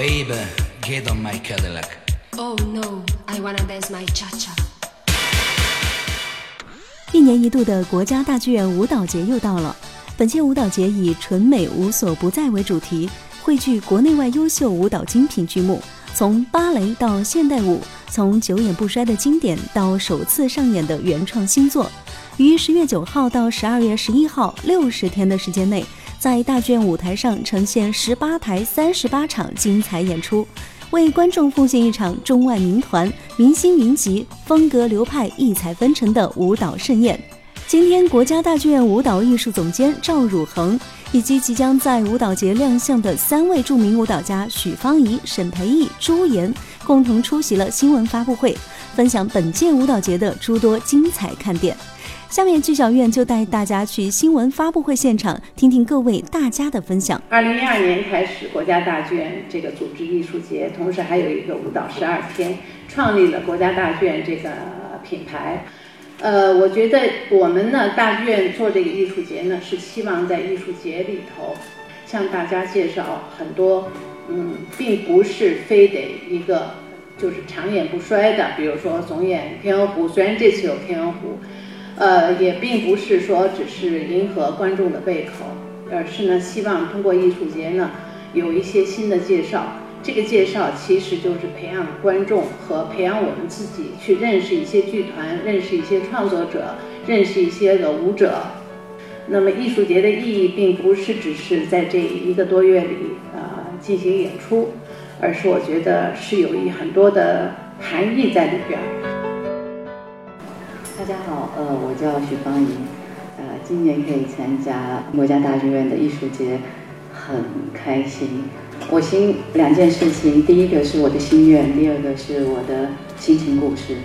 Baby, get on my Cadillac. Oh no, I wanna dance my cha-cha. 一年一度的国家大剧院舞蹈节又到了。本届舞蹈节以“纯美无所不在”为主题，汇聚国内外优秀舞蹈精品剧目，从芭蕾到现代舞，从久演不衰的经典到首次上演的原创新作。于十月九号到十二月十一号六十天的时间内，在大剧院舞台上呈现十八台三十八场精彩演出。为观众奉献一场中外名团、明星云集、风格流派异彩纷呈的舞蹈盛宴。今天，国家大剧院舞蹈艺术总监赵汝恒以及即将在舞蹈节亮相的三位著名舞蹈家许芳宜、沈培艺、朱岩，共同出席了新闻发布会，分享本届舞蹈节的诸多精彩看点。下面剧小院就带大家去新闻发布会现场，听听各位大家的分享。二零一二年开始，国家大剧院这个组织艺术节，同时还有一个舞蹈十二天，创立了国家大剧院这个品牌。呃，我觉得我们呢，大剧院做这个艺术节呢，是希望在艺术节里头向大家介绍很多，嗯，并不是非得一个就是长演不衰的，比如说总演《天鹅湖》，虽然这次有《天鹅湖》。呃，也并不是说只是迎合观众的胃口，而是呢，希望通过艺术节呢，有一些新的介绍。这个介绍其实就是培养观众和培养我们自己去认识一些剧团，认识一些创作者，认识一些的舞者。那么艺术节的意义并不是只是在这一个多月里呃进行演出，而是我觉得是有一很多的含义在里边。大家好，呃，我叫许芳怡，呃，今年可以参加国家大剧院的艺术节，很开心。我心两件事情，第一个是我的心愿，第二个是我的心情故事。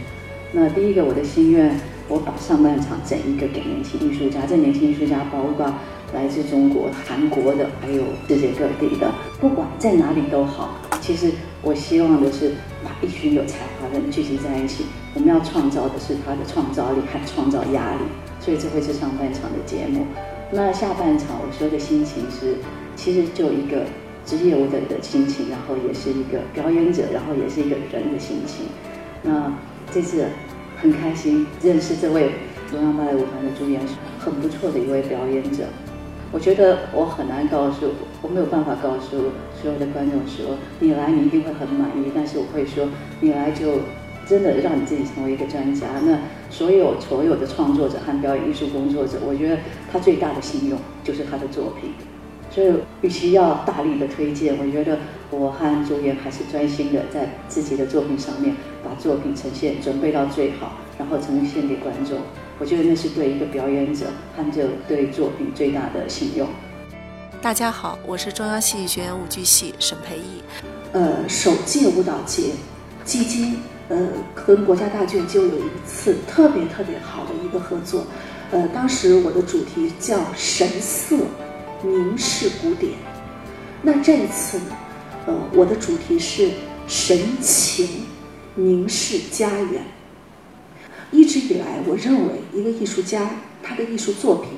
那第一个我的心愿，我把上半场整一个给年轻艺术家，这年轻艺术家包括来自中国、韩国的，还有世界各地的，不管在哪里都好。其实我希望的是把一群有才华的人聚集在一起。我们要创造的是他的创造力和创造压力，所以这会是上半场的节目。那下半场我说的心情是，其实就一个职业舞者的心情，然后也是一个表演者，然后也是一个人的心情。那这次很开心认识这位中央芭蕾舞团的朱岩，很不错的一位表演者。我觉得我很难告诉，我没有办法告诉所有的观众说，你来你一定会很满意。但是我会说，你来就。真的让你自己成为一个专家。那所有所有的创作者和表演艺术工作者，我觉得他最大的信用就是他的作品。所以，与其要大力的推荐，我觉得我和朱颜还是专心的在自己的作品上面把作品呈现准备到最好，然后呈现给观众。我觉得那是对一个表演者和这对作品最大的信用。大家好，我是中央戏剧学院舞剧系沈培艺。呃，首届舞蹈节基金。呃，跟国家大剧院就有一次特别特别好的一个合作，呃，当时我的主题叫“神色凝视古典”，那这一次呢，呃，我的主题是“神情凝视家园”。一直以来，我认为一个艺术家他的艺术作品，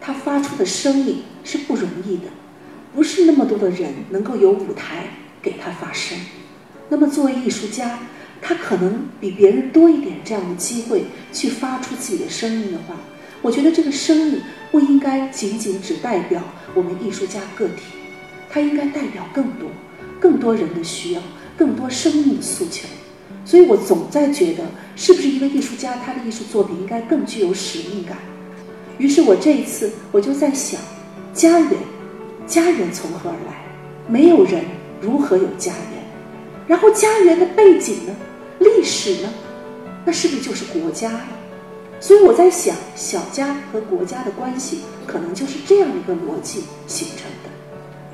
他发出的声音是不容易的，不是那么多的人能够有舞台给他发声。那么作为艺术家，他可能比别人多一点这样的机会去发出自己的声音的话，我觉得这个声音不应该仅仅只代表我们艺术家个体，它应该代表更多、更多人的需要、更多生命的诉求。所以我总在觉得，是不是一个艺术家他的艺术作品应该更具有使命感？于是我这一次我就在想，家园，家园从何而来？没有人如何有家园？然后家园的背景呢？历史呢？那是不是就是国家了？所以我在想，小家和国家的关系可能就是这样一个逻辑形成的。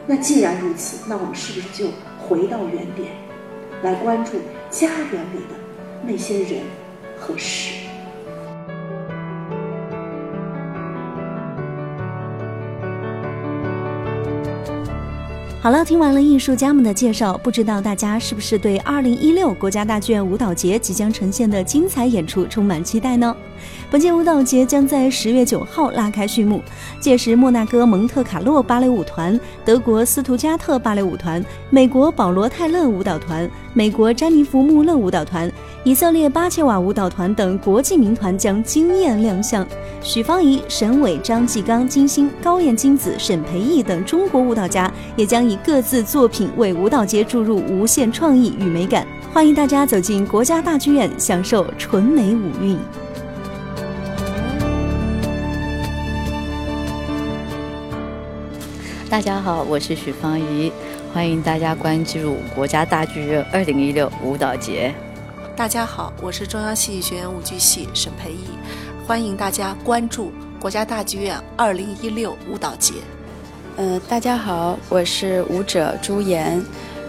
那既然如此，那我们是不是就回到原点，来关注家园里的那些人和事？好了，听完了艺术家们的介绍，不知道大家是不是对二零一六国家大剧院舞蹈节即将呈现的精彩演出充满期待呢？本届舞蹈节将在十月九号拉开序幕，届时莫纳哥蒙特卡洛芭蕾舞团、德国斯图加特芭蕾舞团、美国保罗泰勒舞蹈团、美国詹妮弗穆勒舞蹈团、以色列巴切瓦舞蹈团等国际名团将惊艳亮相。许芳宜、沈伟、张继刚、金星、高艳金子、沈培艺等中国舞蹈家也将以各自作品为舞蹈节注入无限创意与美感。欢迎大家走进国家大剧院，享受纯美舞韵。大家好，我是许芳怡，欢迎大家关注国家大剧院二零一六舞蹈节。大家好，我是中央戏剧学院舞剧系沈培艺，欢迎大家关注国家大剧院二零一六舞蹈节。呃，大家好，我是舞者朱岩，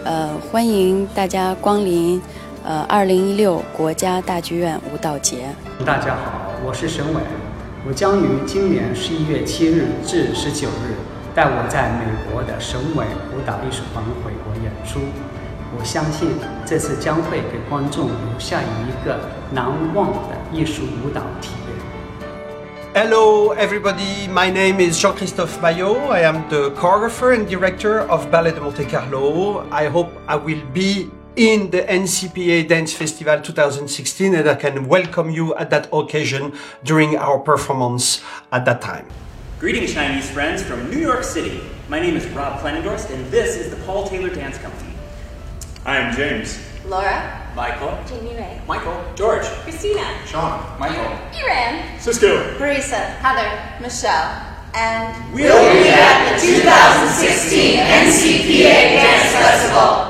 呃，欢迎大家光临呃二零一六国家大剧院舞蹈节。大家好，我是沈伟，我将于今年十一月七日至十九日。带我在美国的省委舞蹈艺术团回国演出，我相信这次将会给观众留下一个难忘的艺术舞蹈体验。Hello, everybody. My name is Jean-Christophe Maillot. I am the choreographer and director of Ballet de Monte Carlo. I hope I will be in the NCPA Dance Festival 2016 and I can welcome you at that occasion during our performance at that time. Greetings, Chinese friends from New York City. My name is Rob Klenendorst, and this is the Paul Taylor Dance Company. I am James. Laura. Michael. Jamie Ray. Michael. George. Christina. Sean. Michael. Iran. Cisco. Marisa. Heather. Michelle. And we'll be at the 2016 NCPA Dance Festival.